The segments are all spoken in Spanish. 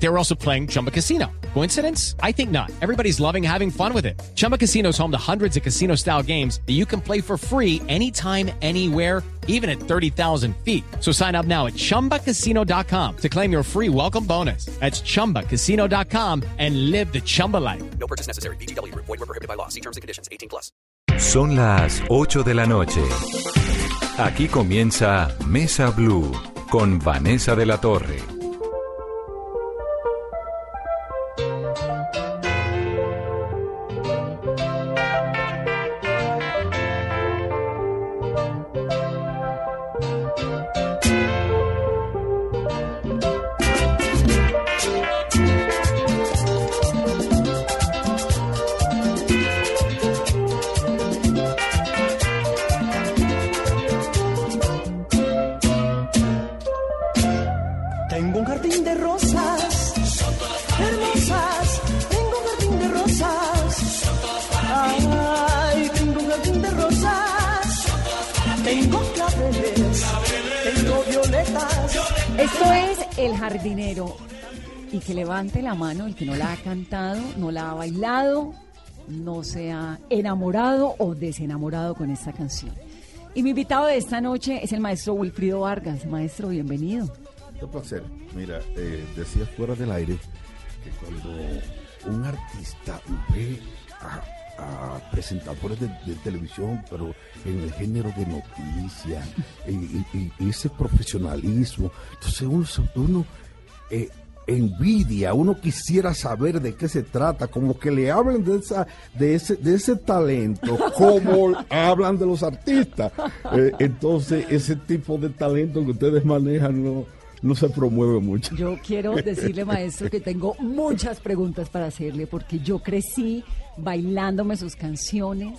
They were also playing Chumba Casino. Coincidence? I think not. Everybody's loving having fun with it. Chumba Casino is home to hundreds of casino style games that you can play for free anytime, anywhere, even at 30,000 feet. So sign up now at chumbacasino.com to claim your free welcome bonus. That's chumbacasino.com and live the Chumba life. No purchase necessary. BGW. Void were prohibited by law. See terms and conditions. 18 plus. Son las 8 de la noche. Aquí comienza Mesa Blue con Vanessa de la Torre. El Jardinero. Y que levante la mano el que no la ha cantado, no la ha bailado, no se ha enamorado o desenamorado con esta canción. Y mi invitado de esta noche es el maestro Wilfrido Vargas. Maestro, bienvenido. Un placer. Mira, eh, decía fuera del aire que cuando un artista ve a, a presentadores de, de televisión, pero en el género de noticias, y, y- y ese profesionalismo, entonces uno, uno eh, envidia, uno quisiera saber de qué se trata, como que le hablen de esa, de ese, de ese talento, como hablan de los artistas. Eh, entonces, ese tipo de talento que ustedes manejan no, no se promueve mucho. Yo quiero decirle, maestro, que tengo muchas preguntas para hacerle porque yo crecí bailándome sus canciones.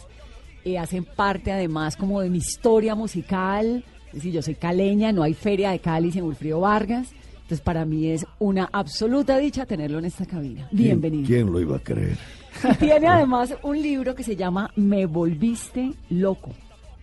eh, hacen parte además como de mi historia musical. Es decir, yo soy caleña, no hay feria de Cali sin Wilfrido Vargas. Entonces, para mí es una absoluta dicha tenerlo en esta cabina. Bienvenido. ¿Quién, lo iba a creer? Y tiene además un libro que se llama Me Volviste Loco.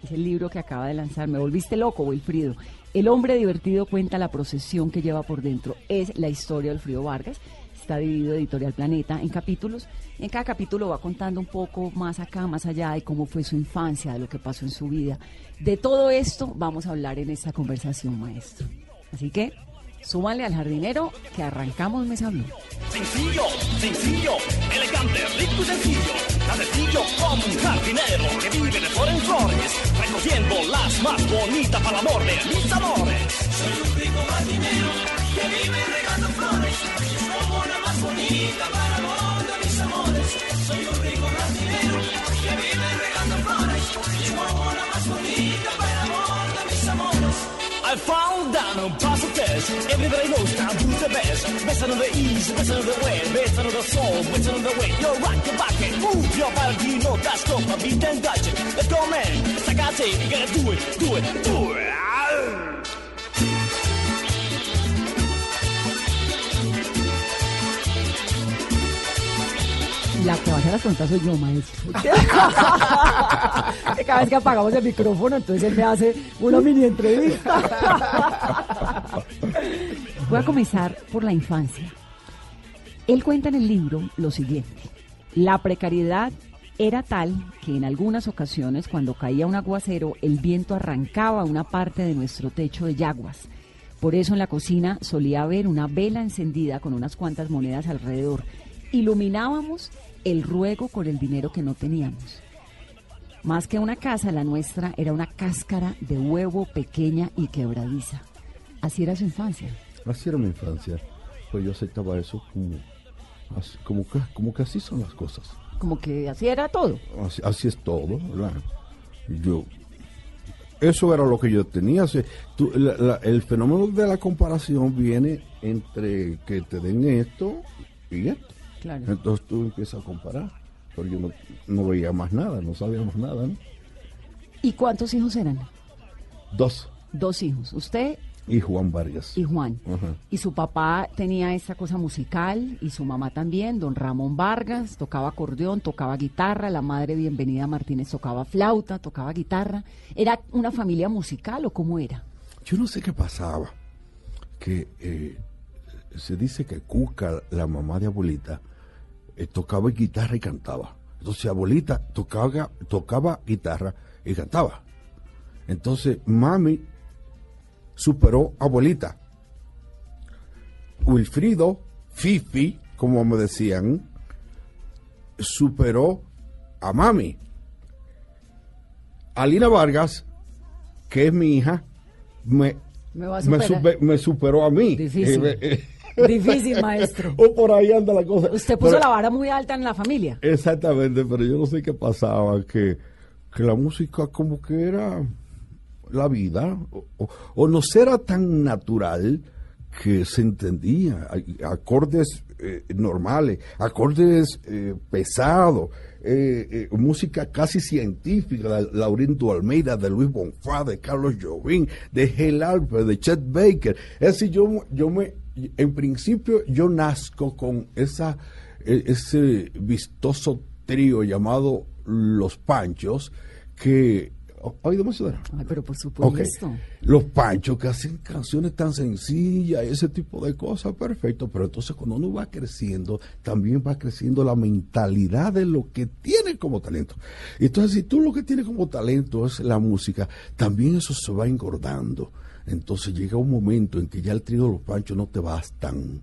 Es el libro que acaba de lanzar. Me Volviste Loco, Wilfrido. El hombre divertido cuenta la procesión que lleva por dentro. Es la historia de Wilfrido Vargas. Está dividido Editorial Planeta en capítulos. En cada capítulo va contando un poco más acá, más allá de cómo fue su infancia, de lo que pasó en su vida. De todo esto vamos a hablar en esta conversación, maestro. Así que súmale al jardinero que arrancamos Mesa Blue. Sencillo, sencillo, elegante, rico y sencillo. Tan sencillo como un jardinero que vive de flor en flores, recogiendo las más bonitas para el amor de mis amores. Soy un rico jardinero que vive regando flores, como la más bonita para amor de mis amores. Soy un rico jardinero que vive regando flores, más bonita para amor de mis amores. I found down Test. Everybody knows now who's the best. Best on the east, best on the west, best on the soul, best on the way. Right, you're back and move your body. Know that's called a beat and dodge. Let's go, man. It's like I say, you gotta do it, do it, do it. La que va a las preguntas soy yo, maestro. Cada vez que apagamos el micrófono, entonces él me hace una mini entrevista. Voy a comenzar por la infancia. Él cuenta en el libro lo siguiente. La precariedad era tal que en algunas ocasiones cuando caía un aguacero el viento arrancaba una parte de nuestro techo de yaguas. Por eso en la cocina solía haber una vela encendida con unas cuantas monedas alrededor. Iluminábamos el ruego con el dinero que no teníamos. Más que una casa, la nuestra era una cáscara de huevo pequeña y quebradiza. Así era su infancia. Así era mi infancia. Pues yo aceptaba eso como, como, que, como que así son las cosas. Como que así era todo. Así, así es todo, ¿verdad? Yo, eso era lo que yo tenía. o sea, tú- la- la- el fenómeno de la comparación viene entre que te den esto y esto. Claro. Entonces tú empiezas a comparar. Pero yo no, no veía más nada, no sabíamos nada, ¿no? ¿Y cuántos hijos eran? Dos. Dos hijos. Usted Y Juan Vargas. y Juan. Ajá. Y su papá tenía esa cosa musical y su mamá también, don Ramón Vargas, tocaba acordeón, tocaba guitarra, la madre Bienvenida Martínez tocaba flauta, tocaba guitarra. ¿Era una familia musical o cómo era? Yo no sé qué pasaba, que eh, se dice que Cuca, la mamá de abuelita, eh, tocaba guitarra y cantaba. Entonces abuelita tocaba, tocaba guitarra y cantaba. Entonces mami superó a abuelita. Wilfrido, Fifi, como me decían, superó a mami. Alina Vargas, que es mi hija, me, Me va a me, superar. supe- me superó a mí. Difícil. Eh, eh, Difícil, maestro. o por ahí anda la cosa. Usted puso Pero- la vara muy alta en la familia. Exactamente, pero yo no sé qué pasaba, que, que la música como que era la vida, o, o- o no era tan natural que se entendía, acordes eh, normales, acordes eh, pesados, eh, música casi científica de Laurindo Almeida, de Luis Bonfá, de Carlos Jobim, de Hel Alper, de Chet Baker. Es decir, yo, yo me, en principio yo nazco con esa, e- ese vistoso trío llamado Los Panchos, que... ¿Ha oído mencionar? Ay, pero por supuesto. Los panchos que hacen canciones tan sencillas, ese tipo de cosas, perfecto. Pero entonces cuando uno va creciendo, también va creciendo la mentalidad de lo que tiene como talento. Entonces, si tú lo que tienes como talento es la música, también eso se va engordando. Entonces llega un momento en que ya el trío de los panchos no te bastan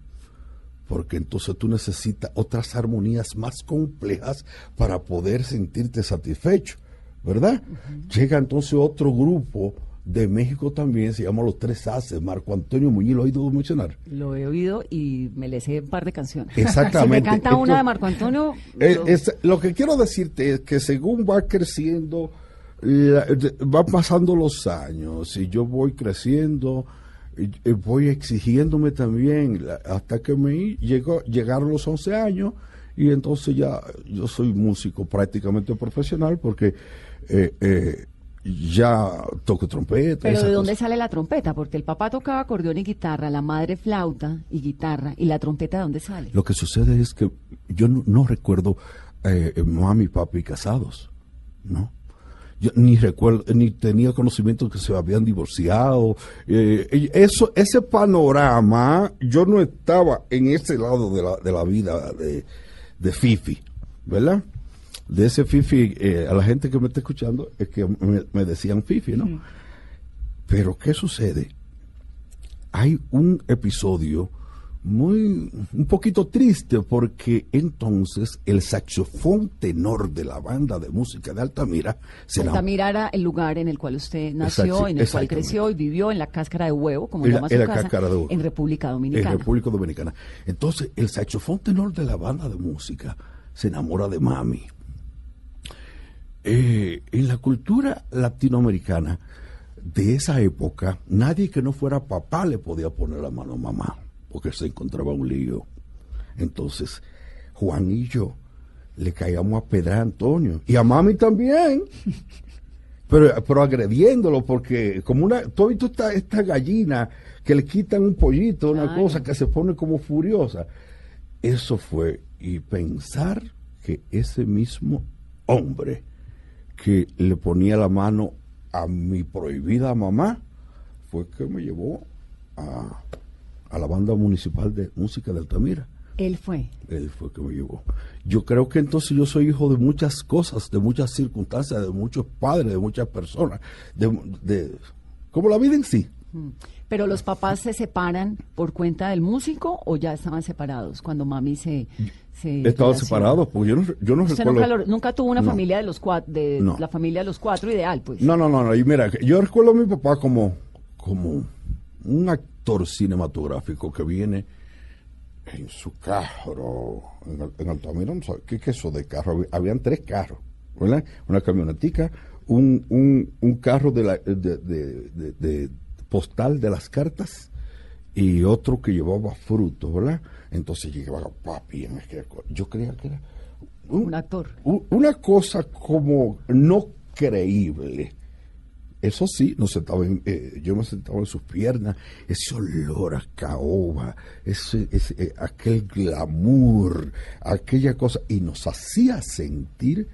porque entonces tú necesitas otras armonías más complejas para poder sentirte satisfecho, ¿verdad? Llega entonces otro grupo de México también, se llama Los Tres Haces, Marco Antonio Muñiz, ¿lo ha oído mencionar? Lo he oído y me le sé un par de canciones. Exactamente. si me canta una de Marco Antonio. Eh, lo- es- lo que quiero decirte es que según va creciendo, la- van pasando los años y yo voy creciendo, y- y voy exigiéndome también hasta que me llegó, llegaron los 11 años y entonces ya yo soy músico prácticamente profesional porque eh, eh, ya toco trompeta. Pero ¿de dónde sale la trompeta? Porque el papá tocaba acordeón y guitarra, la madre flauta y guitarra. ¿Y la trompeta de dónde sale? Lo que sucede es que yo no, no recuerdo eh, mami y papi casados, ¿no? Yo ni recuerdo, ni tenía conocimiento que se habían divorciado. eh, eso, ese panorama, yo no estaba en ese lado de la, de la vida de, de Fifi, ¿verdad? De ese Fifi, eh, a la gente que me está escuchando, es que me, me decían Fifi, ¿no? Pero ¿qué sucede? hay un episodio muy un poquito triste porque entonces el saxofón tenor de la banda de música de Altamira se Altamira era el lugar en el cual usted nació, Exacto, en el cual creció y vivió en la cáscara de huevo, como En la- llama su en casa, cáscara de huevo. en República en Dominicana. República Dominicana. Entonces el saxofón tenor de la banda de música se enamora de mami. Eh, en la cultura latinoamericana de esa época, nadie que no fuera papá le podía poner la mano a mamá, porque se encontraba un lío. Entonces, Juan y yo le caíamos a pedrar a Antonio y a mami también. Pero, pero agrediéndolo, porque como una, tú has visto esta, esta gallina que le quitan un pollito, una cosa que se pone como furiosa. Eso fue, y pensar que ese mismo hombre que le ponía la mano a mi prohibida mamá fue que me llevó a, a la banda municipal de música de Altamira. Él fue. Él fue que me llevó. Yo creo que entonces yo soy hijo de muchas cosas, de muchas circunstancias, de muchos padres, de muchas personas, de, de- como la vida en sí. Pero los papás se separan por cuenta del músico o ya estaban separados cuando mami se... se Estaban separados, porque yo no, yo no recuerdo. nunca, lo- nunca tuvo una No. familia de los cuatro, de No. la familia de los cuatro ideal, pues. No, no, no, no. Y mira, yo recuerdo a mi papá como, como un actor cinematográfico que viene en su carro, en, en Altamira, no sé, ¿qué es eso de carro? Había- Habían tres carros, ¿verdad? Una camionetica, un, un, un carro de, la, de- de postal de las cartas y otro que llevaba frutos, ¿verdad? Entonces llegaba papi en aquella Yo creía que era Un actor. una cosa como no creíble Eso sí, nos sentaba en- eh, yo me sentaba en sus piernas, ese olor a caoba, ese, ese, eh, aquel glamour, aquella cosa, y nos hacía sentir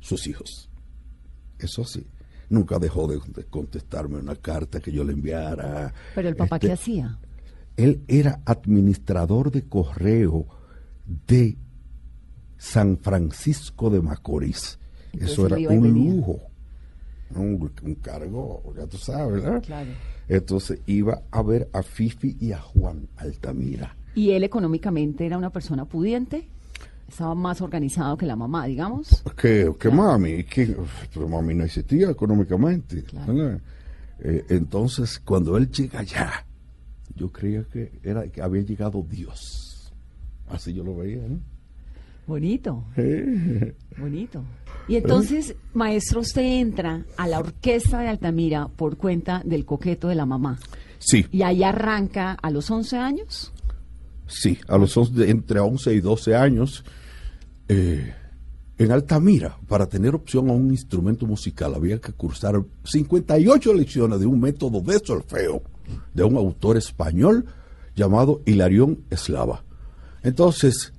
sus hijos. Eso sí, nunca dejó de, contestarme una carta que yo le enviara. Pero el papá, Este, ¿qué hacía? Él era administrador de correo de San Francisco de Macorís. Entonces Eso era un lujo, un, un cargo, ya tú sabes, ¿verdad? Claro. Entonces iba a ver a Fifi y a Juan Altamira. ¿Y él económicamente era una persona pudiente? ¿Estaba más organizado que la mamá, digamos? Que, que mami, que pero mami no existía económicamente. Eh, entonces, cuando él llega allá, yo creía que era que había llegado Dios. Así yo lo veía, ¿no? Bonito. Bonito. Y entonces, maestro, usted entra a la orquesta de Altamira por cuenta del coqueto de la mamá. Sí, Y ahí arranca a los 11 años. sí, a los 11 entre 11 y 12 años, eh, en Altamira, para tener opción a un instrumento musical, había que cursar 58 lecciones de un método de solfeo de un autor español llamado Hilarión Eslava. Entonces,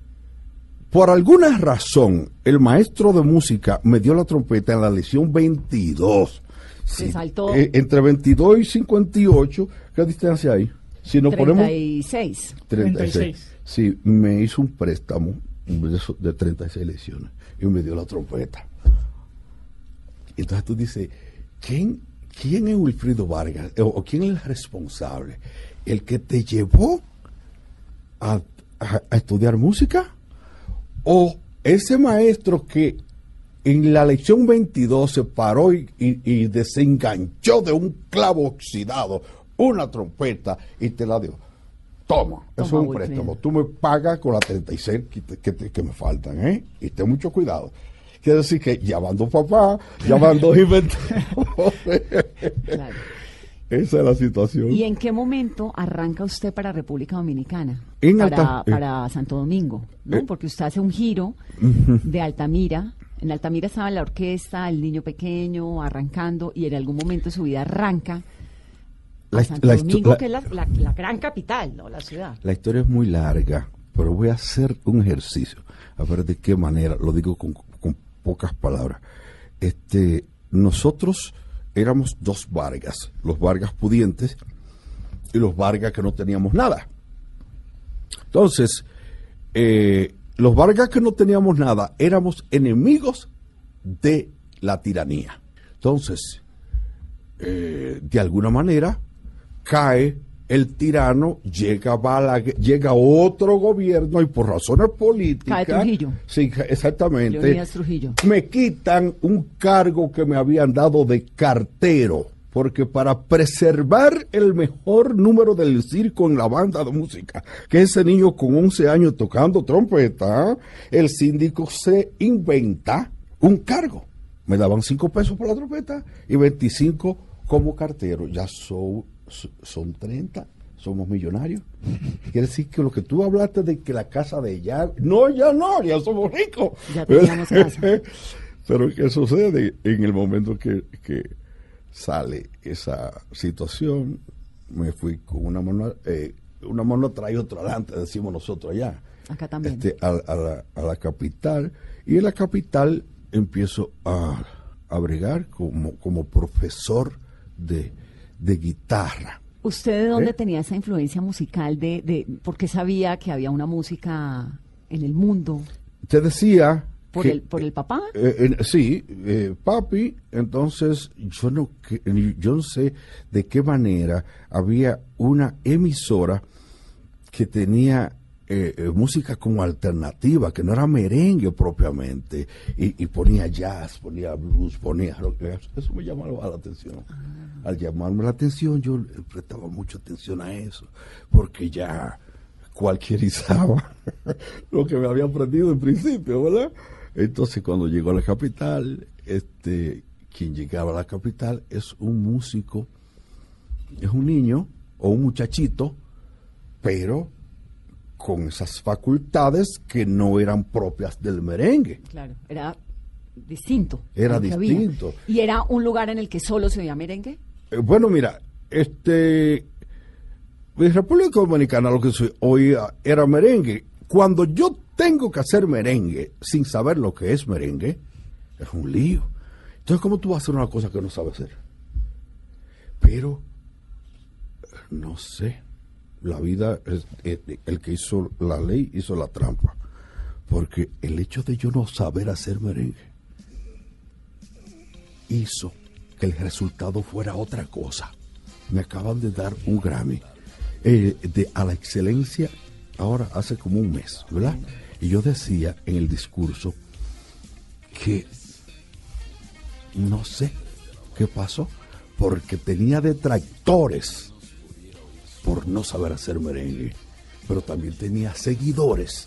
por alguna razón, el maestro de música me dio la trompeta en la lección 22. Se saltó. eh, entre 22 y 58, ¿qué distancia hay? Si nos ponemos 36. 36. Sí, me hizo un préstamo de, eso- de 36 lecciones y me dio la trompeta. Entonces tú dices, ¿quién, quién es Wilfrido Vargas? O, o quién es el responsable? ¿El que te llevó a, estudiar música? ¿O ese maestro que en la lección 22 se paró y- y desenganchó de un clavo oxidado una trompeta y te la dio? Toma, eso es un préstamo. Tú me pagas con las 36 que, te- que, te- que me faltan, ¿eh? Y ten mucho cuidado. Quiere decir que llamando papá, llamando inventado. Claro. Esa es la situación. ¿Y en qué momento arranca usted para República Dominicana? En para, Alta- eh. para Santo Domingo, ¿no? Eh. Porque usted hace un giro de Altamira. En Altamira estaba la orquesta, el niño pequeño, arrancando, y en algún momento de su vida arranca La- Santo la histo- Domingo, la- que es la, la- la gran capital, ¿no? La ciudad. La historia es muy larga, pero voy a hacer un ejercicio, a ver de qué manera, lo digo con, con pocas palabras. Este, nosotros éramos dos Vargas, los Vargas pudientes y los Vargas que no teníamos nada. Entonces, eh, los Vargas que no teníamos nada éramos enemigos de la tiranía. Entonces, eh, de alguna manera cae el tirano, llega Balaguer, llega otro gobierno y por razones políticas. Cae Trujillo. Sí, exactamente. Leonidas Trujillo. Me quitan un cargo que me habían dado de cartero. Porque para preservar el mejor número del circo en la banda de música, que ese niño con 11 años tocando trompeta, el síndico se inventa un cargo. Me daban 5 pesos por la trompeta y 25 como cartero. Ya son, son 30, somos millonarios. Quiere decir que lo que tú hablaste de que la casa de ya... No, ya no, ya somos ricos. Ya teníamos casa. Pero ¿qué sucede en el momento que, que sale esa situación? Me fui con una mano, eh, una mano trae otra adelante, decimos nosotros allá. Acá también. Este, a, a la, a la capital. Y en la capital empiezo a, a bregar como, como profesor de, de guitarra. ¿Usted de dónde ¿Eh? tenía esa influencia musical? De, de, porque sabía que había una música en el mundo? Te decía... ¿Por, que- el, por el papá? Eh, eh, sí, eh, papi, entonces yo no, yo no sé de qué manera había una emisora que tenía eh, eh, música como alternativa, que no era merengue propiamente, y, y ponía jazz, ponía blues, ponía rock. Eso me llamaba la atención. Al llamarme la atención, yo prestaba mucha atención a eso, porque ya cualquierizaba lo que me había aprendido en principio, ¿verdad? Entonces, cuando llegó a la capital, este, quien llegaba a la capital es un músico, es un niño o un muchachito, pero con esas facultades que no eran propias del merengue. Claro, era distinto. Era distinto. ¿Y era un lugar en el que solo se oía merengue? Eh, bueno, mira, este. En República Dominicana lo que se oía era merengue. Cuando yo tengo que hacer merengue sin saber lo que es merengue, es un lío. Entonces, ¿cómo tú vas a hacer una cosa que no sabes hacer? Pero, no sé. La vida, es, eh, el que hizo la ley hizo la trampa. Porque el hecho de yo no saber hacer merengue hizo que el resultado fuera otra cosa. Me acaban de dar un Grammy eh, de, a la excelencia ahora hace como un mes, ¿verdad? Y yo decía en el discurso que no sé qué pasó, porque tenía detractores por no saber hacer merengue, pero también tenía seguidores,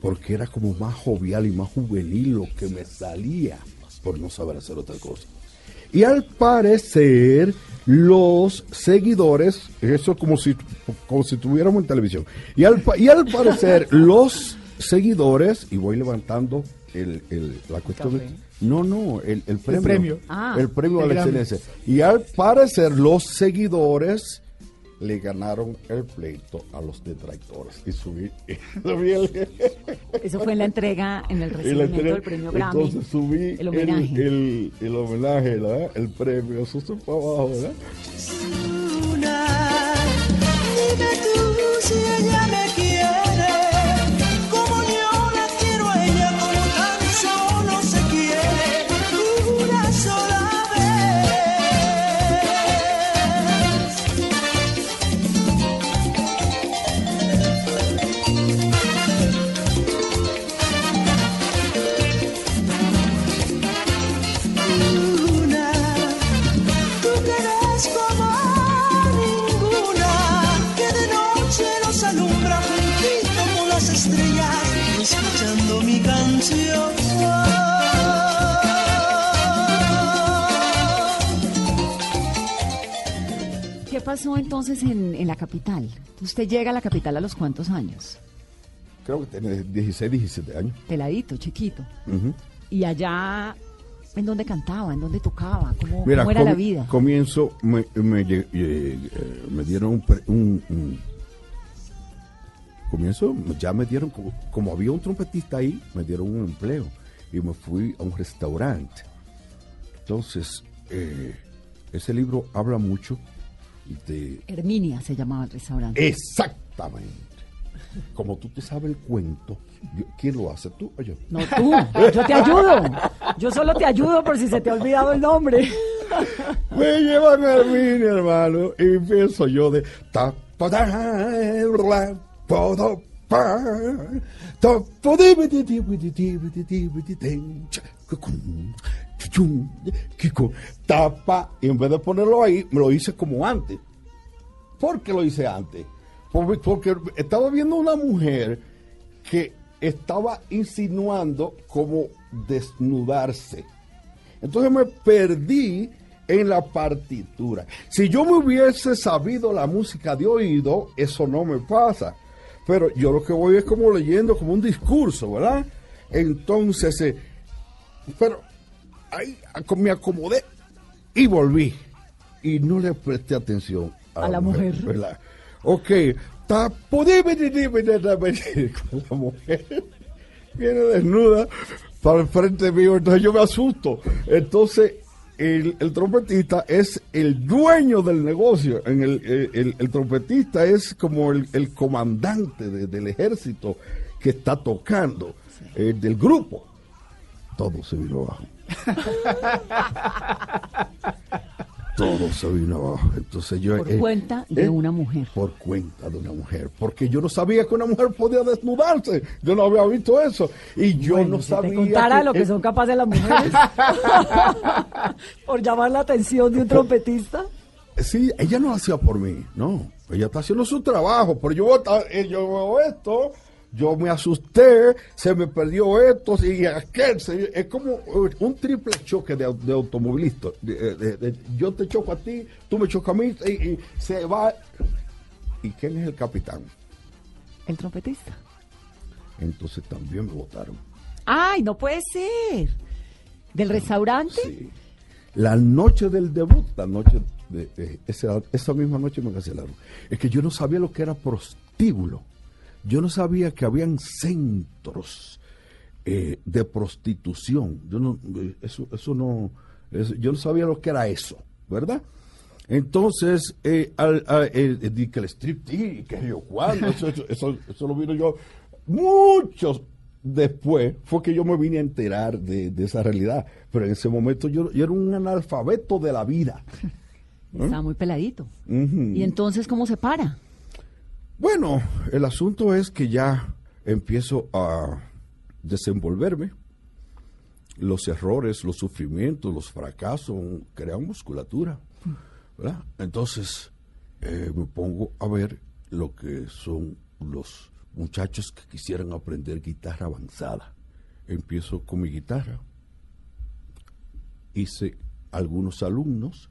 porque era como más jovial y más juvenil lo que me salía por no saber hacer otra cosa. Y al parecer, los seguidores, eso es como si, como si estuviéramos en televisión, y al, pa- y al parecer, los seguidores, y voy levantando el, el- la cuestión de- No, no, el, el premio. premio. Ah. el premio a El la excelencia. Y al parecer, los seguidores le ganaron el pleito a los detractores. Y subí, subí el, Eso fue en la entrega, en el recibimiento del premio Grammy. Entonces subí el homenaje. El, el- el homenaje, ¿verdad? El premio, eso se fue abajo, ¿verdad? Pasó entonces en, en la capital? Usted llega a la capital a los cuántos años? Creo que tiene 16, 17 años. Peladito, chiquito. Y allá, ¿en dónde cantaba? ¿En dónde tocaba? ¿Cómo, Mira, cómo era com- la vida? comienzo, me, eh, eh, me dieron un, pre- un- un- Comienzo, ya me dieron, como, como había un trompetista ahí, me dieron un empleo y me fui a un restaurante. Entonces, eh, ese libro habla mucho de... Herminia se llamaba el restaurante. Exactamente. Como tú te sabes el cuento, yo- ¿quién lo hace? ¿Tú o yo? No tú, yo te ayudo. Yo solo te ayudo por si se te ha olvidado el nombre. Me llevan a Herminia, hermano, y empiezo yo de ta da pa, ta pa di bi di di bi di di bi di di bi di den, cha, cu, cum, chu, chum, qui, cu, ta pa. Y en vez de ponerlo ahí, me lo hice como antes. ¿Por qué lo hice antes? Porque, porque estaba viendo una mujer que estaba insinuando como desnudarse. Entonces me perdí en la partitura. Si yo me hubiese sabido la música de oído, eso no me pasa. Pero yo lo que voy es como leyendo como un discurso, ¿verdad? Entonces, eh, pero ahí me acomodé y volví. Y no le presté atención a, A la mujer. ¿verdad? Ok, dime, dime, dime, con la mujer viene desnuda para el frente mío, entonces yo me asusto. Entonces, el, el trompetista es el dueño del negocio. En el, el- trompetista es como el, comandante de- del ejército que está tocando, eh, del grupo. Todo se vino abajo. Todo se vino abajo. Entonces yo. Por eh, cuenta de eh, una mujer. por cuenta de una mujer, porque yo no sabía que una mujer podía desnudarse, yo no había visto eso y yo Bueno, no si te sabía contara lo que eh, son capaces las mujeres por llamar la atención de un trompetista. Sí, ella no lo hacía por mí, no, ella está haciendo su trabajo, pero yo, eh, yo veo esto, yo me asusté, se me perdió esto y aquel, se- es como eh, un triple choque de, de automovilista, De- de- de- yo te choco a ti, tú me chocas a mí y, y se va. ¿Y quién es el capitán? El trompetista. Entonces también me votaron. Ay, no puede ser. ¿Del restaurante? Sí. La noche del debut, la noche de, de- esa, esa misma noche me cancelaron. Es que yo no sabía lo que era prostíbulo. Yo no sabía que habían centros eh, de prostitución. Yo no, eh, eso, eso no, eso- yo no sabía lo que era eso, ¿verdad? Entonces, eh, al, al- el, el- di que el striptease, que yo cuándo, eso, eso, eso, eso lo vino yo muchos después, fue que yo me vine a enterar de, de esa realidad. Pero en ese momento yo, yo era un analfabeto de la vida. Estaba muy peladito. Ujú. ¿Y entonces cómo se para? Bueno, el asunto es que ya empiezo a desenvolverme. Los errores, los sufrimientos, los fracasos crean musculatura. ¿verdad? Entonces eh, me pongo a ver lo que son los muchachos que quisieran aprender guitarra avanzada. Empiezo con mi guitarra. Hice algunos alumnos,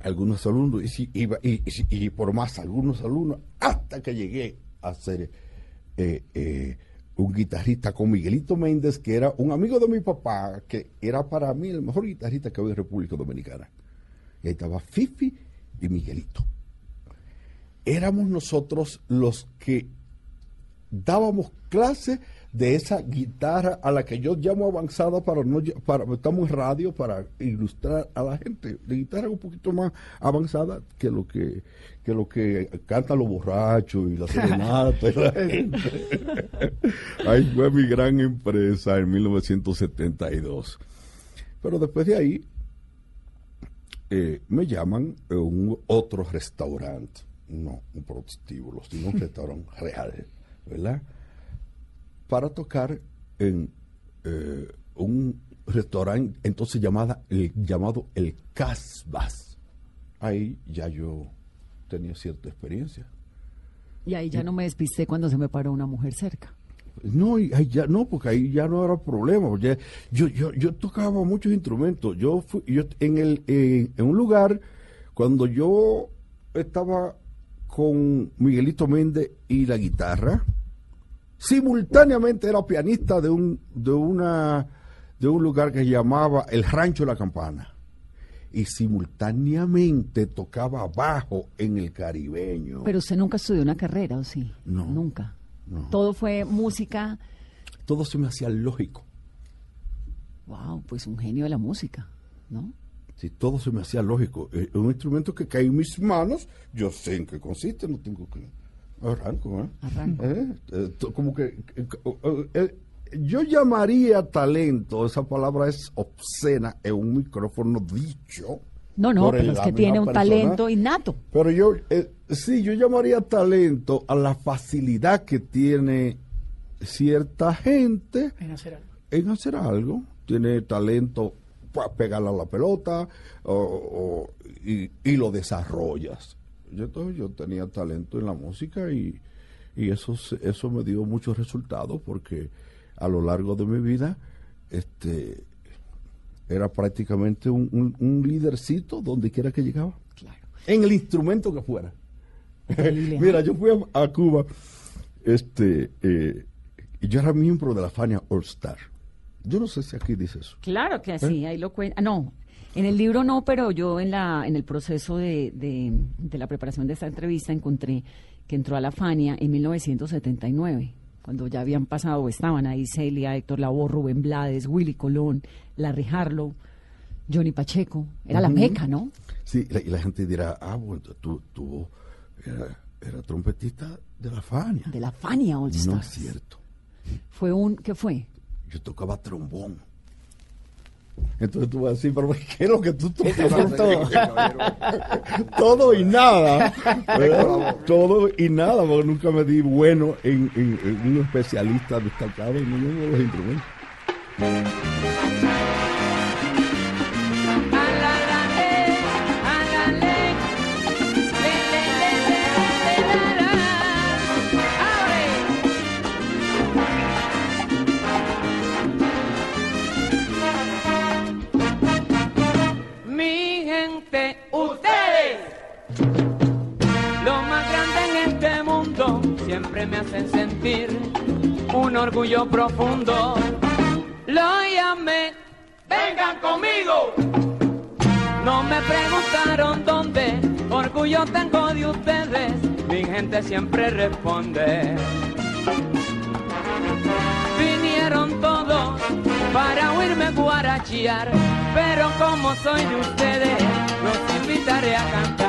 algunos alumnos, y, por más algunos alumnos, hasta que llegué a ser eh, eh, un guitarrista con Miguelito Méndez, que era un amigo de mi papá, que era para mí el mejor guitarrista que había en República Dominicana. Y ahí estaba Fifi y Miguelito. Éramos nosotros los que dábamos clase de esa guitarra a la que yo llamo avanzada para no para estamos en radio para ilustrar a la gente de guitarra un poquito más avanzada que lo que que lo que cantan los borrachos y la serenata y la gente. ahí fue mi gran empresa en 1972 pero después de ahí eh, me llaman a un otro restaurante, no un prostíbulo, sino un restaurante real, ¿verdad? Para tocar en eh, un restaurante entonces llamada, el, llamado El Casbas. Ahí ya yo tenía cierta experiencia. Y ahí ya no me despisté cuando se me paró una mujer cerca. No, y ahí ya no, porque ahí ya no era problema. ya- yo, yo, yo tocaba muchos instrumentos. Yo fui, yo en el, eh, en un lugar cuando yo estaba con Miguelito Méndez y la guitarra, simultáneamente era pianista de un, de una, de un lugar que se llamaba el Rancho de la Campana. Y simultáneamente tocaba bajo en el caribeño. Pero usted nunca estudió una carrera, ¿o sí? No. Nunca. No. Todo fue música. Todo se me hacía lógico. Wow, pues un genio de la música, ¿no? Si todo se me hacía lógico. Eh, un instrumento que cae en mis manos, yo sé en qué consiste, no tengo que. Arranco, ¿eh? Arranco. Eh, eh, como que. eh, yo llamaría talento, esa palabra es obscena en un micrófono dicho. No, no, pero es que tiene un persona. talento innato. Pero yo, eh, sí, yo llamaría talento a la facilidad que tiene cierta gente En hacer algo. en hacer algo. Tiene talento para pegarle a la pelota o- o- y, y lo desarrollas. Yo, yo tenía talento en la música y, y eso, eso me dio muchos resultados porque a lo largo de mi vida este, era prácticamente un, un, un lidercito donde quiera que llegaba. Claro. En el instrumento que fuera. Mira, yo fui a, a Cuba, este, eh, y yo era miembro de la Fania All Star. Yo no sé si aquí dice eso. Claro que sí, ahí lo cuenta. No, en el libro no, pero yo en la en el proceso de, de, de la preparación de esta entrevista encontré que entró a la Fania en 1979, cuando ya habían pasado, o estaban ahí Celia, Héctor Lavoe, Rubén Blades, Willy Colón, Larry Harlow, Johnny Pacheco. Era la meca, ¿no? Sí, y la, y la gente dirá, ah, bueno, tú, tú era, era trompetista de la Fania. De la Fania All No Stars. es cierto. Fue un, ¿qué fue? Yo tocaba trombón. Entonces tú vas a decir, pero ¿qué es lo que tú tocas? Todo y nada. Todo y nada, porque nunca me di bueno en, en- en un especialista destacado en ninguno de los instrumentos. Me hacen sentir un orgullo profundo. Lo llamé, ven vengan conmigo. No me preguntaron dónde, orgullo tengo de ustedes, mi gente siempre responde. Vinieron todos para oírme guarachear, pero como soy de ustedes, los invitaré a cantar.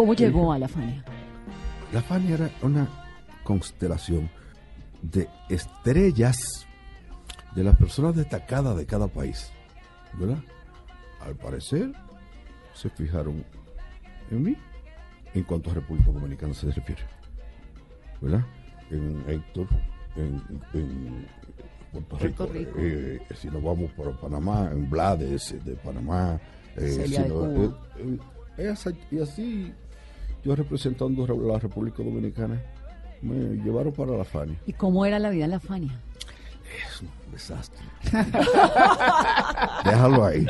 ¿Cómo llegó a la Fania? La Fania era una constelación de estrellas de las personas destacadas de cada país, ¿verdad? Al parecer, se fijaron en mí en cuanto a República Dominicana se refiere, ¿verdad? En Héctor, en, en Puerto Rico, Puerto Rico. eh, si nos vamos para Panamá, en Blades eh, de Panamá, eh, si no- eh, y así yo representando a la República Dominicana, me llevaron para la Fania. ¿Y cómo era la vida en la Fania? Es un desastre. déjalo ahí.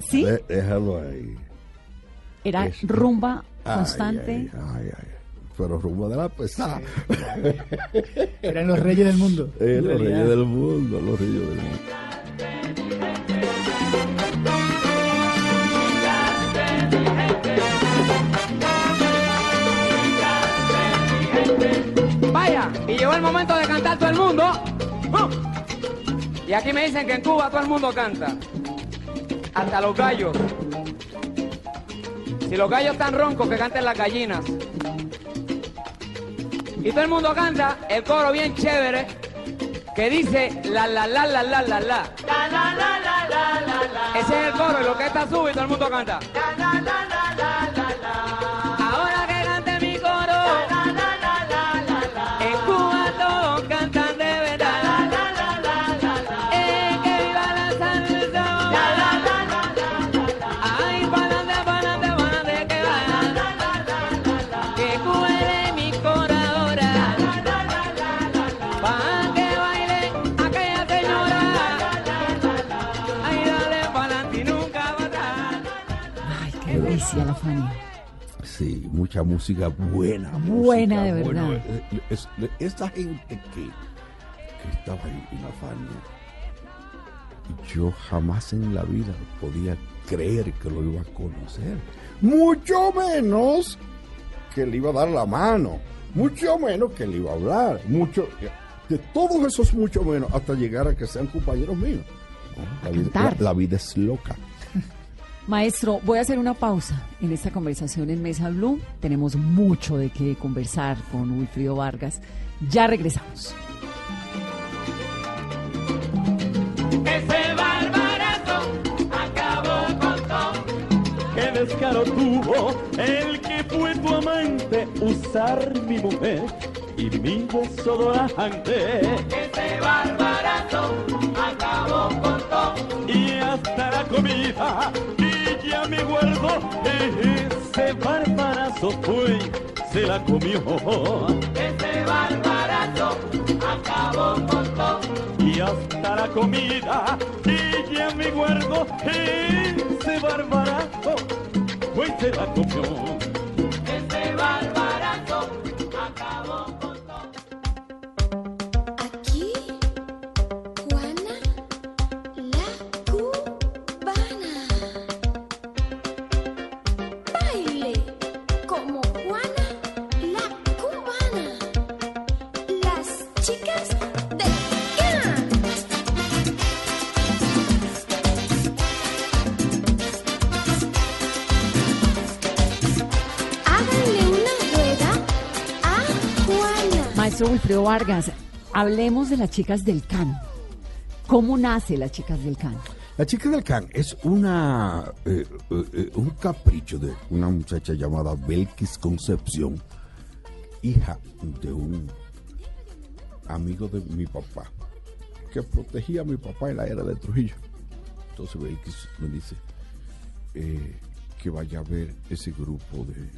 ¿Sí? de- déjalo ahí. Era es- rumba constante. Ay, ay, ay. Pero rumbo de la pesada. Eran los reyes del mundo. Eh, En los reyes del mundo, los reyes del mundo. Y llegó el momento de cantar todo el mundo. ¡Uh! Y aquí me dicen que en Cuba todo el mundo canta. Hasta los gallos. Si los gallos están roncos, que canten las gallinas. Y todo el mundo canta el coro bien chévere que dice la la la la la la la. Ese es el coro y lo que está sube y todo el mundo canta. Ahora delicia la Fania. Sí, mucha música buena. Buena música de verdad. buena. Eh, es- esta gente que, que estaba ahí en la Fania, yo jamás en la vida podía creer que lo iba a conocer. Mucho menos que le iba a dar la mano. Mucho menos que le iba a hablar. Mucho, de todos esos mucho menos hasta llegar a que sean compañeros míos. La vida, cantar. la- la vida es loca. Maestro, voy a hacer una pausa en esta conversación en Mesa Blue. Tenemos mucho de qué conversar con Wilfrido Vargas. Ya regresamos. Ese barbarazo acabó con todo. Qué descaro tuvo el que fue tu amante usar mi mujer y mi desodorante. Ese barbarazo acabó con todo. Y hasta la comida me guardo ese barbarazo fue se la comió. Ese barbarazo acabó con todo. Y hasta la comida y ya me guardo ese barbarazo fue se la comió. Vargas, hablemos de las chicas del CAN. ¿Cómo nace las chicas del CAN? La chica del can es una eh, eh, un capricho de una muchacha llamada Belkis Concepción, hija de un amigo de mi papá, que protegía a mi papá en la era de Trujillo. Entonces Belkis me dice eh, que vaya a ver ese grupo de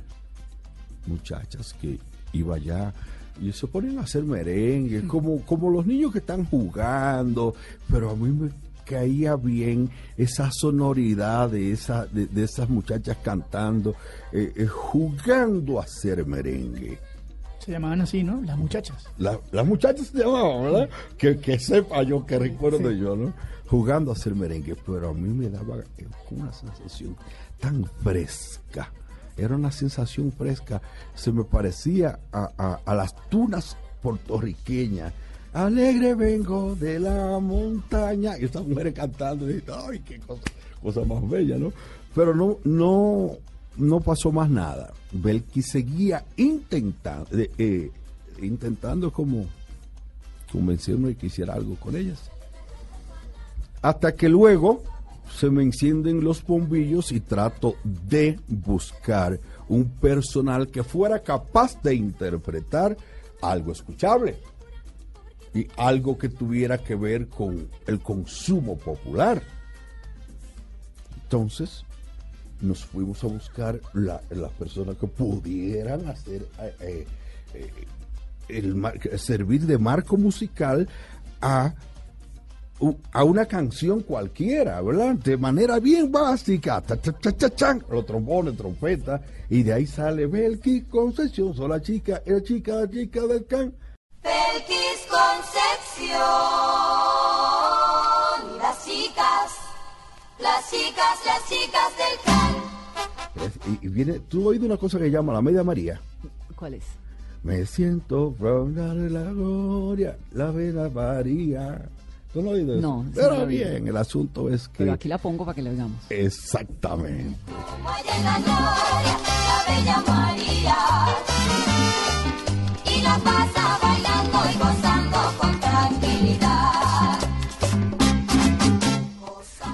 muchachas que iba allá y se ponen a hacer merengue, como, como los niños que están jugando, pero a mí me caía bien esa sonoridad de, esa, de, de esas muchachas cantando, eh, eh, jugando a hacer merengue. Se llamaban así, ¿no? Las muchachas. La- las muchachas se llamaban, ¿verdad? Que, que sepa yo, que recuerdo yo, ¿no? Jugando a hacer merengue, pero a mí me daba eh, una sensación tan fresca. Era una sensación fresca. Se me parecía a, a- las tunas puertorriqueñas. Alegre vengo de la montaña. Y estas mujeres cantando. Y, ay, qué cosa, cosa más bella, ¿no? Pero no, no, no pasó más nada. Belki seguía intentando, eh, eh, intentando como convencerme de que hiciera algo con ellas. Hasta que luego se me encienden los bombillos y trato de buscar un personal que fuera capaz de interpretar algo escuchable y algo que tuviera que ver con el consumo popular. Entonces, nos fuimos a buscar la- las personas que pudieran hacer eh, eh, eh, el mar- servir de marco musical a a una canción cualquiera, ¿verdad? De manera bien básica, ta, ta, ta, ta, chan, los trombones, trompeta, y de ahí sale Belki Concepción, soy la chica, la chica, la chica del can. Belkis Concepción. Y las chicas, las chicas, las chicas del can. Y, y viene, tú has oído una cosa que llama la media María. ¿Cuál es? Me siento ronda de la gloria, la vena María. ¿Tú no? No, Pero no bien, el asunto es que... Pero aquí la pongo para que la oigamos. Exactamente. La gloria, la bella María. Y la pasa bailando y gozando con tranquilidad.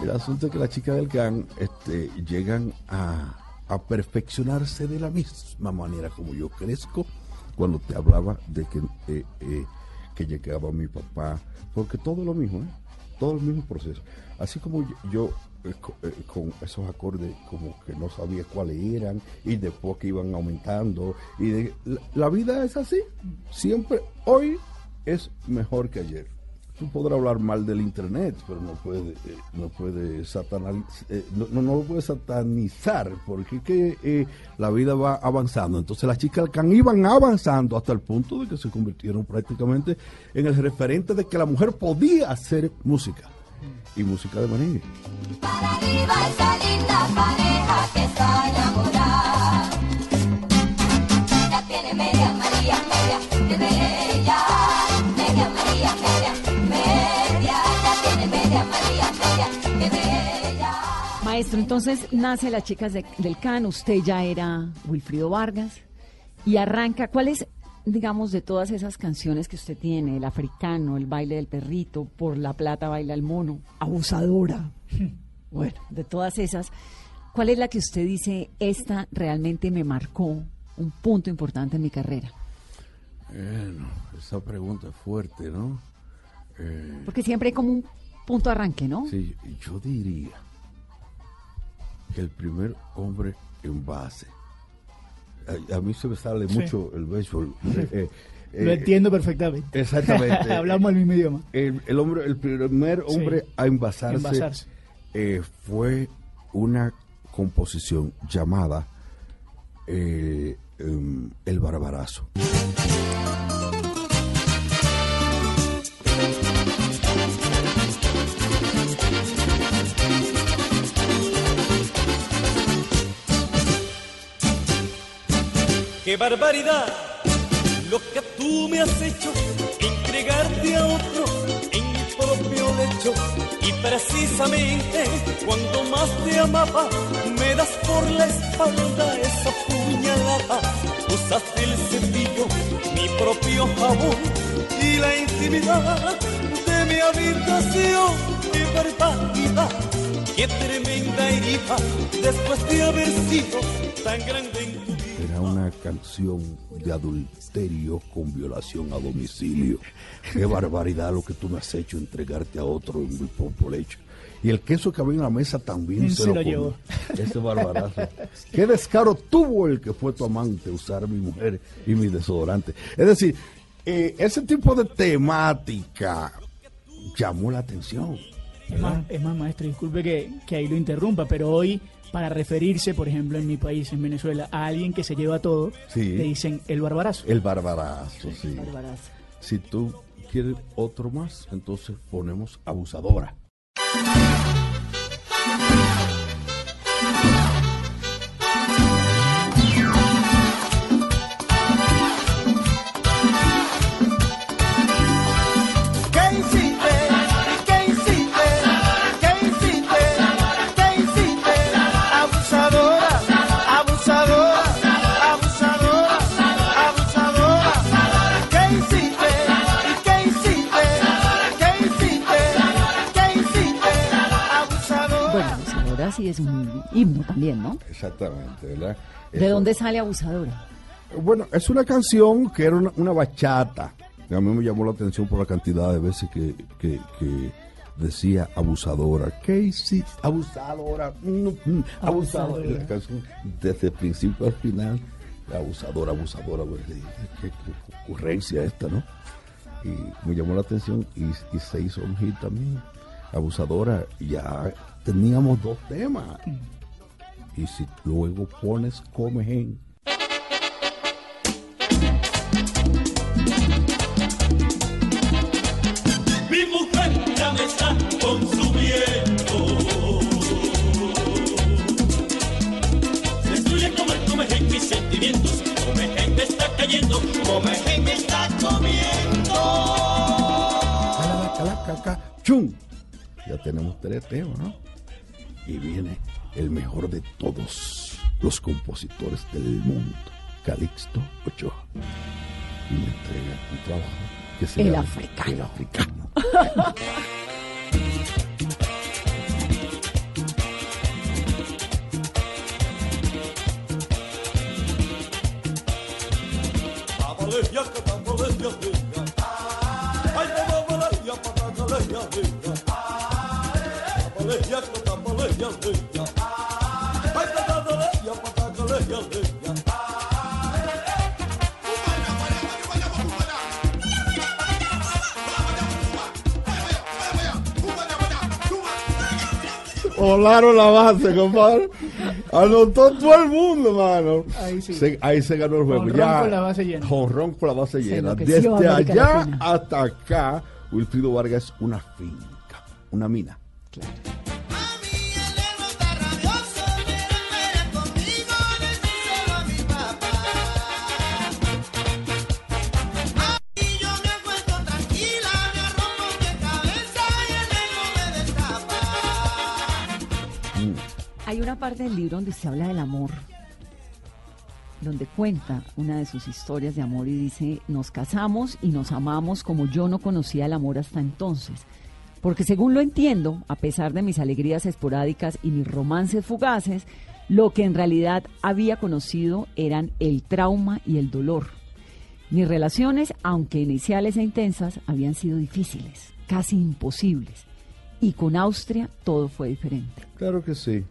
El asunto es que las chicas del GAN este, llegan a, a perfeccionarse de la misma manera como yo crezco cuando te hablaba de que, eh, eh, que llegaba mi papá, porque todo lo mismo, ¿eh? todo el mismo proceso. Así como yo, eh, eh, con esos acordes como que no sabía cuáles eran y después que iban aumentando. y de- la vida es así, siempre, hoy es mejor que ayer tú podrás hablar mal del internet, pero no puede, eh, no puede eh, no, no, no lo puede satanizar, porque que eh, la vida va avanzando. Entonces las chicas iban avanzando hasta el punto de que se convirtieron prácticamente en el referente de que la mujer podía hacer música. Y música de merengue. Maestro, entonces nace Las Chicas de- del Can, usted ya era Wilfrido Vargas y arranca, ¿cuál es, digamos, de todas esas canciones que usted tiene, el africano, el baile del perrito, por la plata baila el mono, abusadora? Bueno, de todas esas, ¿cuál es la que usted dice, esta realmente me marcó un punto importante en mi carrera? Bueno, esa pregunta es fuerte, ¿no? Eh, Porque siempre hay como un punto de arranque, ¿no? Sí, yo diría el primer hombre en base. A, a mí se me sale Sí. mucho el béisbol. Eh, eh, Lo eh, entiendo perfectamente. Exactamente. Hablamos el mismo idioma. El, el hombre, el primer Sí. hombre a envasarse, Envasarse. eh, fue una composición llamada em, El Barbarazo. ¡Qué barbaridad! Lo que tú me has hecho, entregarte a otro en mi propio lecho. Y precisamente cuando más te amaba, me das por la espalda esa puñalada. Usaste el cepillo, mi propio jabón y la intimidad de mi habitación. ¡Qué barbaridad! ¡Qué tremenda herida! Después de haber sido tan grande en una canción de adulterio con violación a domicilio. Qué barbaridad lo que tú me has hecho entregarte a otro en mi propio lecho. Y el queso que había en la mesa también se, Se lo, lo llevó. Ese barbarazo. Qué descaro tuvo el que fue tu amante usar mi mujer y mi desodorante. Es decir, eh, ese tipo de temática llamó la atención. Es más, es más, maestro, disculpe que, que ahí lo interrumpa, pero hoy, para referirse, por ejemplo, en mi país, en Venezuela, a alguien que se lleva todo, Sí. le dicen el barbarazo. El barbarazo, sí. Barbarazo. Si tú quieres otro más, entonces ponemos abusadora. También, ¿no? Exactamente, ¿verdad? ¿De dónde sale abusadora? Bueno, es una canción que era una, una bachata. A mí me llamó la atención por la cantidad de veces que, que- que decía abusadora. ¿Qué hiciste? Abusadora. mm, mm, abusadora. La canción, desde el principio al final, abusadora, abusadora. pues, qué ocurrencia esta, ¿no? Y me llamó la atención y, y se hizo un hit también. Abusadora, ya teníamos dos temas. Y si luego pones come gen. Mi mujer ya me está consumiendo. Destruye como el comején mis sentimientos. Comején me está cayendo. Comején me está comiendo. Ya tenemos tres temas, ¿no? Y viene el mejor de todos los compositores del mundo, Calixto Ochoa. Y me entrega un trabajo que se El llama africano. El africano. Volaron la base, compadre. Anotó todo el mundo, mano. Ahí sí. Se, ahí se ganó el juego. Jonrón ya, con la base llena. Jonrón con la base Se llena. Desde allá hasta acá, Wilfrido Vargas es una finca, una mina. Hay parte del libro donde se habla del amor, donde cuenta una de sus historias de amor y dice, nos casamos y nos amamos como yo no conocía el amor hasta entonces. Porque según lo entiendo, a pesar de mis alegrías esporádicas y mis romances fugaces, lo que en realidad había conocido eran el trauma y el dolor. Mis relaciones, aunque iniciales e intensas, habían sido difíciles, casi imposibles. Y con Austria todo fue diferente. Claro que sí.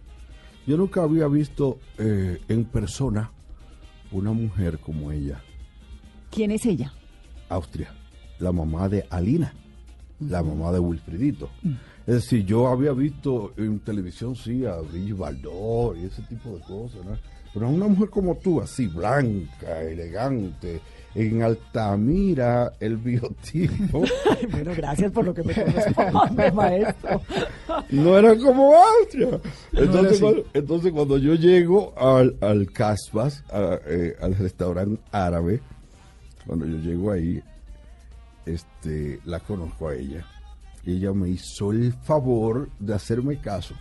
Yo nunca había visto eh, en persona una mujer como ella, ¿Quién es ella? Austria, la mamá de Alina, la mamá de Wilfridito. Es decir, yo había visto en televisión, sí, a Brigitte Bardot y ese tipo de cosas, ¿no? Pero una mujer como tú, así, blanca, elegante, en Altamira, el biotipo, Bueno, gracias por lo que me corresponde, maestro. no era como Austria. Entonces, cuando, entonces cuando yo llego al, al Casbas, a- eh, al restaurante árabe, cuando yo llego ahí, este, la conozco a ella. Y ella me hizo el favor de hacerme caso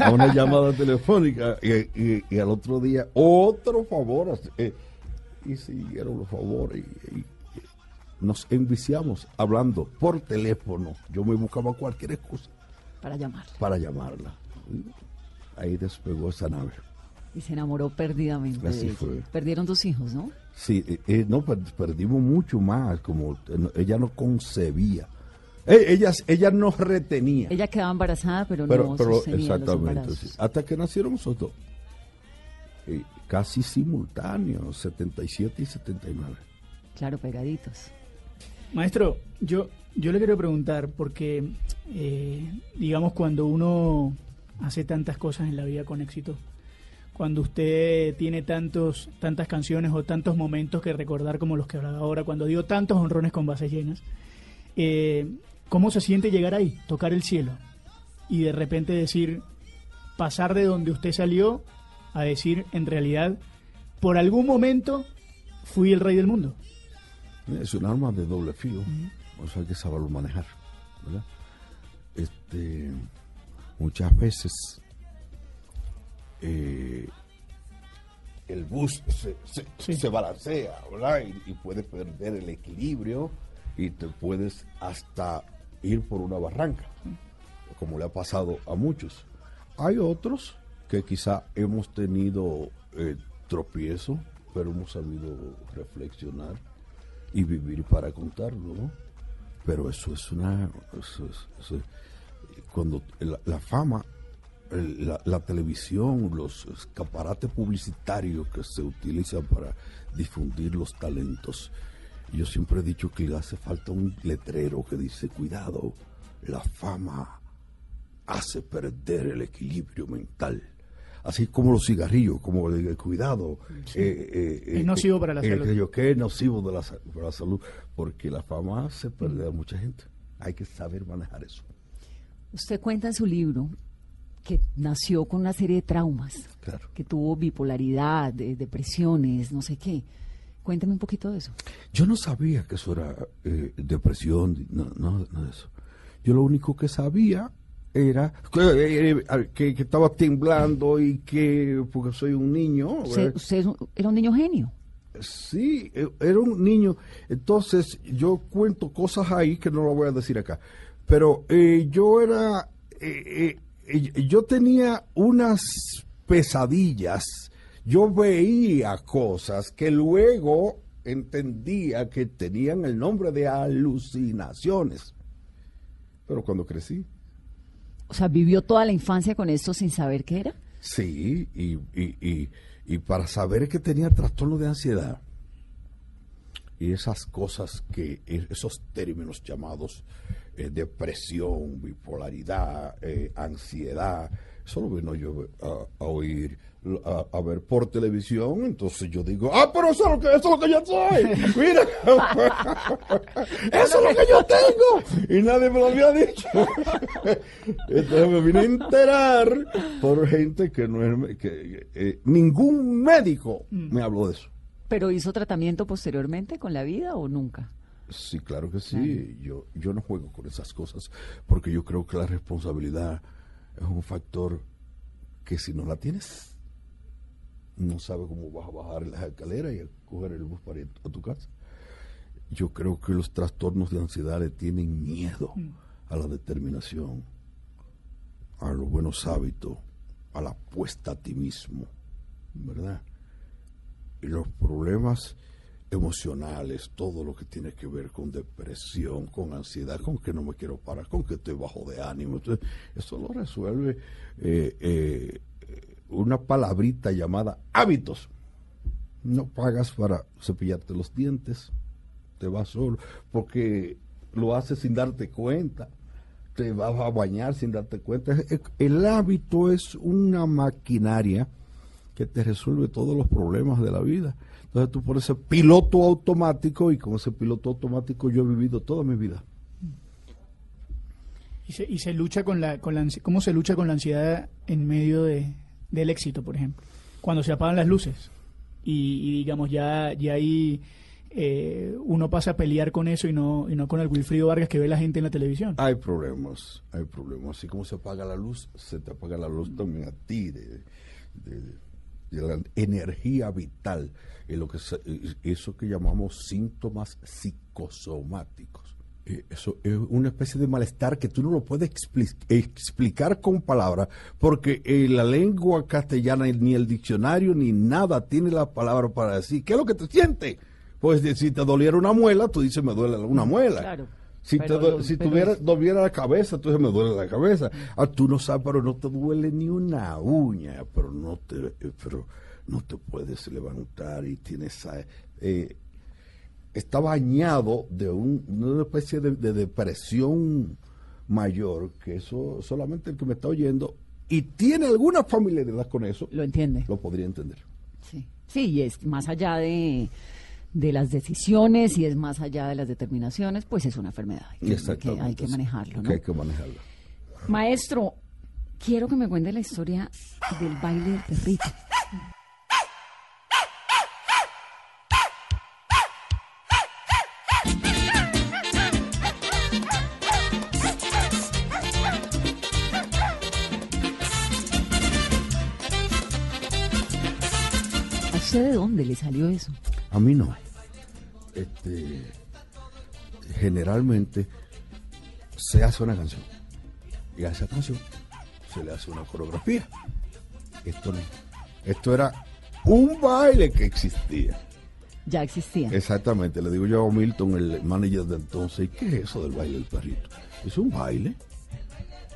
a una llamada telefónica y, y- y al otro día otro favor. eh, y siguieron los favores y, y- nos enviciamos hablando por teléfono. Yo me buscaba cualquier excusa Para llamarla. para llamarla. Ahí despegó esa nave. Y se enamoró perdidamente. Así de fue. Perdieron dos hijos, ¿no? Sí, eh, eh, no, per- perdimos mucho más, como eh, no- ella no concebía. Eh, ella, ella no retenía. Ella quedaba embarazada, pero, pero, no pero los exactamente, embarazos. sí. hasta que nacieron nosotros. Eh, casi simultáneos, 77 y 79. Claro, pegaditos. Maestro, yo, yo le quiero preguntar, porque eh, digamos, cuando uno hace tantas cosas en la vida con éxito, cuando usted tiene tantos, tantas canciones o tantos momentos que recordar como los que hablaba ahora, cuando dio tantos honrones con bases llenas, eh, ¿cómo se siente llegar ahí, tocar el cielo y de repente decir, pasar de donde usted salió a decir, en realidad, por algún momento fui el rey del mundo? Es un arma de doble filo, o sea hay que saberlo manejar, ¿verdad? Este, muchas veces eh, el bus se, se- Sí. se balancea, ¿verdad? Y, y puedes perder el equilibrio y te puedes hasta ir por una barranca, como le ha pasado a muchos. Hay otros que quizá hemos tenido eh, tropiezo, pero hemos sabido reflexionar y vivir para contarlo, ¿no? Pero eso es una... eso es- eso es- cuando la, fama, la, la televisión, los escaparates publicitarios que se utilizan para difundir los talentos, yo siempre he dicho que le hace falta un letrero que dice, cuidado, la fama hace perder el equilibrio mental. Así como los cigarrillos, como el cuidado. eh, eh, Es eh, nocivo para la eh, salud. que yo, que es nocivo de la, para la salud, porque la fama hace perder a mucha gente. Hay que saber manejar eso. Usted cuenta en su libro que nació con una serie de traumas, Claro. que tuvo bipolaridad, de- depresiones, no sé qué. Cuéntame un poquito de eso. Yo no sabía que eso era eh, depresión, no, no, no eso. Yo lo único que sabía era que, eh, que- que estaba temblando y que, porque soy un niño, Usted, era un niño genio. Sí, eh, era un niño. Entonces, yo cuento cosas ahí que no lo voy a decir acá. Pero eh, yo era. eh, eh, eh, yo tenía unas pesadillas. Yo veía cosas que luego entendía que tenían el nombre de alucinaciones. Pero cuando crecí, O sea, vivió toda la infancia con esto sin saber qué era. Sí, y, y, y, y para saber que tenía trastorno de ansiedad y esas cosas que, e, esos términos llamados eh, depresión, bipolaridad, eh, ansiedad, eso lo vino yo a, a oír, a, a ver por televisión, entonces yo digo, ah, pero eso es lo que, eso es lo que yo soy, mira, eso es lo que yo tengo, y nadie me lo había dicho. Entonces me vine a enterar por gente que no es, que eh, ningún médico me habló de eso. ¿Pero hizo tratamiento posteriormente con la vida o nunca? Sí, claro que sí. Yo, yo no juego con esas cosas porque yo creo que la responsabilidad es un factor que si no la tienes, no sabes cómo vas a bajar las escaleras y a coger el bus para ir a tu casa. Yo creo que los trastornos de ansiedad le tienen miedo a la determinación, a los buenos hábitos, a la apuesta a ti mismo, ¿verdad? y los problemas emocionales, todo lo que tiene que ver con depresión, con ansiedad, con que no me quiero parar, con que estoy bajo de ánimo. Entonces, eso lo resuelve eh, eh, una palabrita llamada hábitos. No pagas para cepillarte los dientes, te vas solo, porque lo haces sin darte cuenta, te vas a bañar sin darte cuenta. El hábito es una maquinaria que te resuelve todos los problemas de la vida. Entonces tú pones ese piloto automático y con ese piloto automático yo he vivido toda mi vida. Y se, y se lucha con la, con la ¿Cómo se lucha con la ansiedad en medio de, del éxito, por ejemplo? Cuando se apagan las luces y, y digamos ya, ya ahí eh, uno pasa a pelear con eso y no, y no con el Wilfrido Vargas que ve la gente en la televisión. Hay problemas, hay problemas. Así como se apaga la luz, se te apaga la luz también a ti, de, de- de la energía vital, en lo que eso que llamamos síntomas psicosomáticos. Eh, Eso es una especie de malestar que tú no lo puedes expli- explicar con palabras, porque eh, la lengua castellana, ni el diccionario, ni nada tiene la palabra para decir qué es lo que te siente. Pues de- si te doliera una muela, tú dices me duele una muela. Claro. Si, te Pero si pero tuviera, doliera la cabeza, entonces me duele la cabeza. Ah, tú no sabes, pero no te duele ni una uña, pero no te, eh, pero no te puedes levantar y tienes, ah, eh, está bañado de un- una especie de, de depresión mayor, que eso solamente el que me está oyendo y tiene alguna familiaridad con eso, Lo entiende. lo podría entender. Sí, sí, y es más allá de, de las decisiones y es más allá de las determinaciones, pues es una enfermedad. Que, hay que- hay manejarlo, ¿no? Que hay que manejarlo. Maestro, quiero que me cuente la historia del baile del perrito. ¿A usted de dónde le salió eso? A mí no. Este, generalmente se hace una canción y a esa canción se le hace una coreografía. Esto no. Esto era un baile que existía. Ya existía. Exactamente, le digo yo a Milton, el manager de entonces, ¿qué es eso del baile del perrito? ¿Es un baile?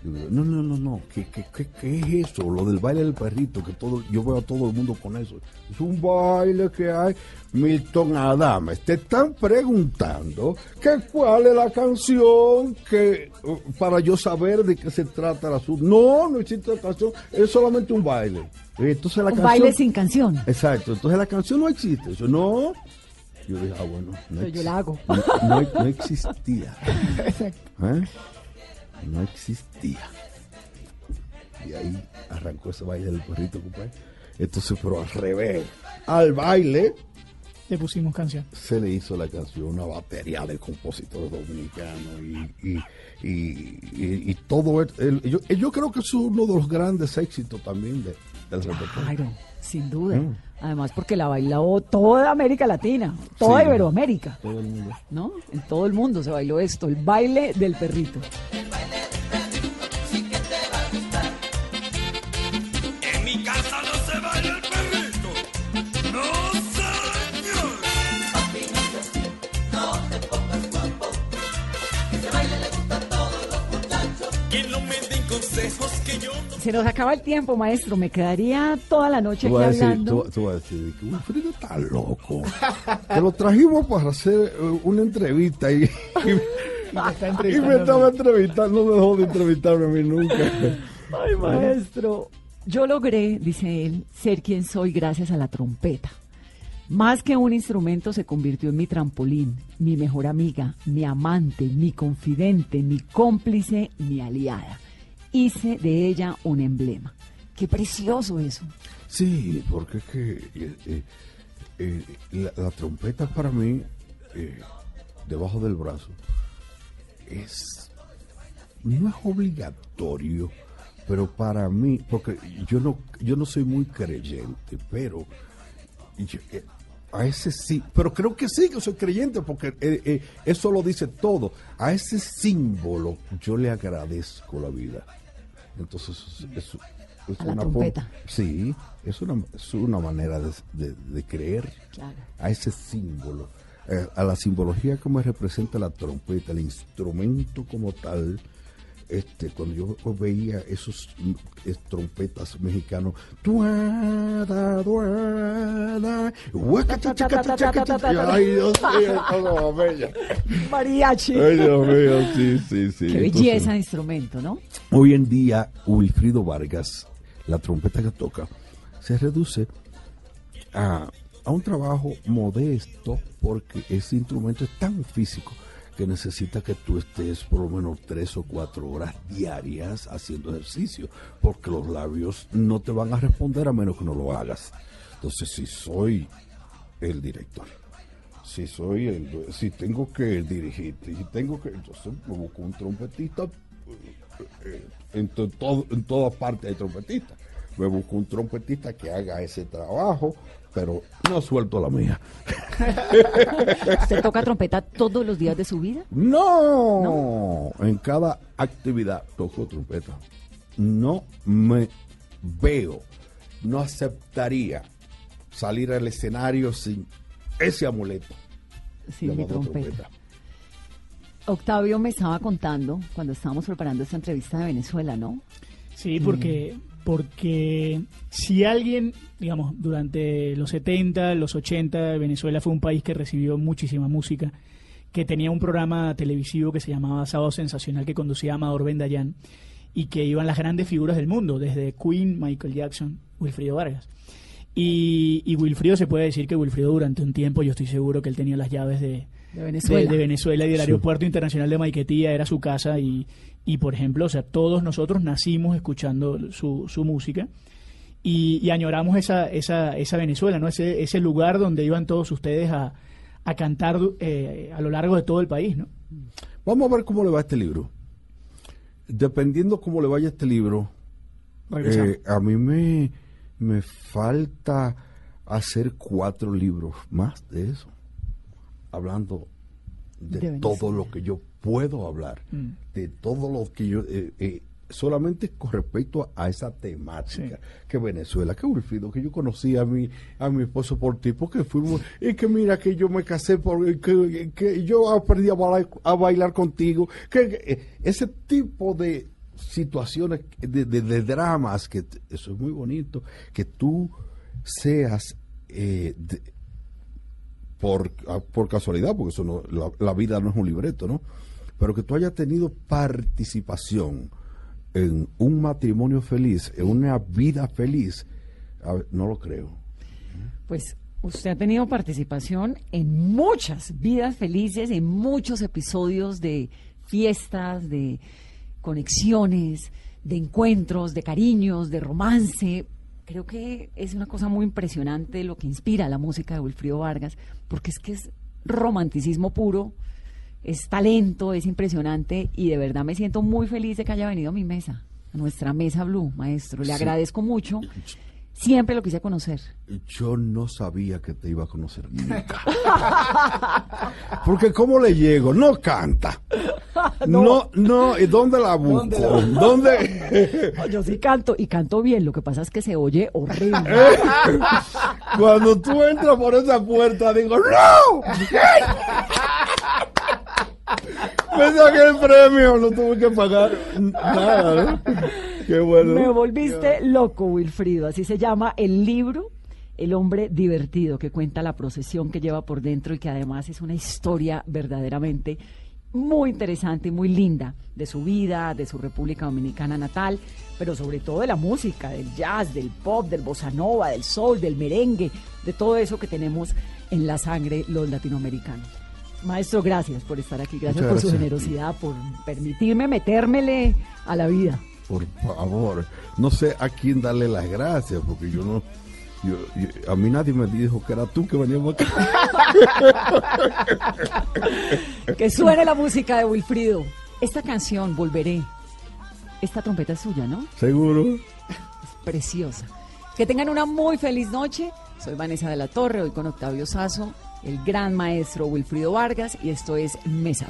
No, no, no, no, ¿Qué, qué, qué, qué es eso? Lo del baile del perrito, que todo, yo veo a todo el mundo con eso. Es un baile que hay. Milton Adames, te están preguntando que cuál es la canción que uh, para yo saber de qué se trata el asunto. No, no existe la canción, es solamente un baile. Entonces la Un canción, baile sin canción. Exacto, entonces la canción no existe. Yo no. Yo dije, ah, bueno, no, Pero yo la hago. no, no- no existía. ¿Eh? No existía. Y ahí arrancó ese baile del perrito, compadre. Entonces, pero al revés, al baile Le pusimos canción. se le hizo la canción una batería de compositores dominicanos y, y, y- y- y todo. el- el- yo, yo creo que es uno de los grandes éxitos también de, del repertorio. Claro, sin duda. Mm. Además, porque la bailó toda América Latina, toda Sí. Iberoamérica, Todo el mundo. ¿no? En todo el mundo se bailó esto, el baile del perrito. En mi casa no se baila el perrito. No, señor. Quien no me den consejos que yo no Se nos acaba el tiempo, maestro. Me quedaría toda la noche aquí a decir, hablando. tú, tú vas a decir que Wilfrido está loco. Te lo trajimos para hacer eh, una entrevista y, y, y me estaba entrevistando, no me dejó de entrevistarme a mí nunca. Ay, maestro. Yo logré, dice él, ser quien soy gracias a la trompeta. Más que un instrumento se convirtió en mi trampolín, mi mejor amiga, mi amante, mi confidente, mi cómplice, mi aliada. Hice de ella un emblema. Qué precioso eso. Sí, porque es que eh, eh, eh, la, trompeta para mí, eh, debajo del brazo, es no es obligatorio, pero para mí, porque yo no, yo no soy muy creyente, pero a ese sí, pero creo que sí que soy creyente, porque eh, eh, eso lo dice todo. A ese símbolo yo le agradezco la vida. Entonces, es, es A la una trompeta. Sí, es una, es una manera de, de- de creer Claro. a ese símbolo, eh, a la simbología que me representa la trompeta, el instrumento como tal. Este, cuando yo veía esos mm, es- trompetas mexicanos, tuada, tuada, ay Dios mío, todo bella. Mariachi. Ay Dios mío, sí, sí, sí. Qué Entonces, belleza de instrumento, ¿no? Hoy en día, Wilfrido Vargas, la trompeta que toca, se reduce a, a un trabajo modesto porque ese instrumento es tan físico que necesita que tú estés por lo menos tres o cuatro horas diarias haciendo ejercicio, porque los labios no te van a responder a menos que no lo hagas. Entonces, si soy el director, si soy el, si tengo que dirigirte, si tengo que, entonces me busco un trompetista, eh, en, to- todo, en toda parte hay trompetistas. Me busco un trompetista que haga ese trabajo, pero no suelto la mía. ¿Usted toca trompeta todos los días de su vida? No, en cada actividad toco trompeta. No me veo, no aceptaría salir al escenario sin ese amuleto. Sí, mi trompeta. Octavio me estaba contando cuando estábamos preparando esta entrevista de Venezuela, ¿no? Sí, porque, porque si alguien, digamos, durante los 70, los 80, Venezuela fue un país que recibió muchísima música, que tenía un programa televisivo que se llamaba Sábado Sensacional que conducía Amador Bendayán y que iban las grandes figuras del mundo, desde Queen, Michael Jackson, Wilfrido Vargas. Y, y Wilfrido se puede decir que Wilfrido durante un tiempo, yo estoy seguro que él tenía las llaves de, De Venezuela. de, de Venezuela y del Sí. aeropuerto internacional de Maiquetía, era su casa y, y por ejemplo, o sea, todos nosotros nacimos escuchando su, su música y, y añoramos esa, esa, esa Venezuela, ¿no? Ese, ese lugar donde iban todos ustedes a, a cantar eh, a lo largo de todo el país, ¿no? Vamos a ver cómo le va este libro. Dependiendo cómo le vaya este libro, eh, a mí me, me falta hacer cuatro libros más de eso. Hablando de, De todo lo que yo puedo hablar, Mm. de todo lo que yo... eh, eh, solamente con respecto a, a esa temática, que Venezuela, que Wilfrido, que yo conocí a mi, a mi esposo por ti, porque fuimos, y que mira que yo me casé, por, que, que yo aprendí a bailar, a bailar contigo, que, que, eh, ese tipo de situaciones, de, de- de dramas, que eso es muy bonito, que tú seas eh, de- por, ah, por casualidad, porque eso no, la, la vida no es un libreto, ¿no? Pero que tú hayas tenido participación en un matrimonio feliz, en una vida feliz, no lo creo. Pues usted ha tenido participación en muchas vidas felices, en muchos episodios de fiestas, de conexiones, de encuentros, de cariños, de romance. Creo que es una cosa muy impresionante lo que inspira la música de Wilfrido Vargas, porque es que es romanticismo puro, es talento, es impresionante y de verdad me siento muy feliz de que haya venido a mi mesa, a nuestra mesa Blue, maestro. Le Sí. agradezco mucho. Siempre lo quise conocer. Yo no sabía que te iba a conocer nunca. Porque ¿cómo le llego? No canta. No, no, ¿y dónde la busco? ¿Dónde? Yo sí canto y canto bien, lo que pasa es que se oye horrible. Cuando tú entras por esa puerta, digo, ¡No! Premio, no tuve que pagar nada. Qué bueno. Me volviste loco, Wilfrido. Así se llama el libro El hombre divertido, que cuenta la procesión que lleva por dentro y que además es una historia verdaderamente muy interesante y muy linda de su vida, de su República Dominicana natal, pero sobre todo de la música, del jazz, del pop, del bossa nova, del soul, del merengue, de todo eso que tenemos en la sangre los latinoamericanos. Maestro, gracias por estar aquí, gracias Muchas por su generosidad, por permitirme metérmele a la vida. Por favor, no sé a quién darle las gracias, porque yo no. yo- yo- a mí nadie me dijo que era tú que veníamos acá. Que suene la música de Wilfrido. Esta canción, Volveré. Esta trompeta es suya, ¿no? Seguro. Preciosa. Que tengan una muy feliz noche. Soy Vanessa de la Torre, hoy con Octavio Sazo, el gran maestro Wilfrido Vargas y esto es Mesa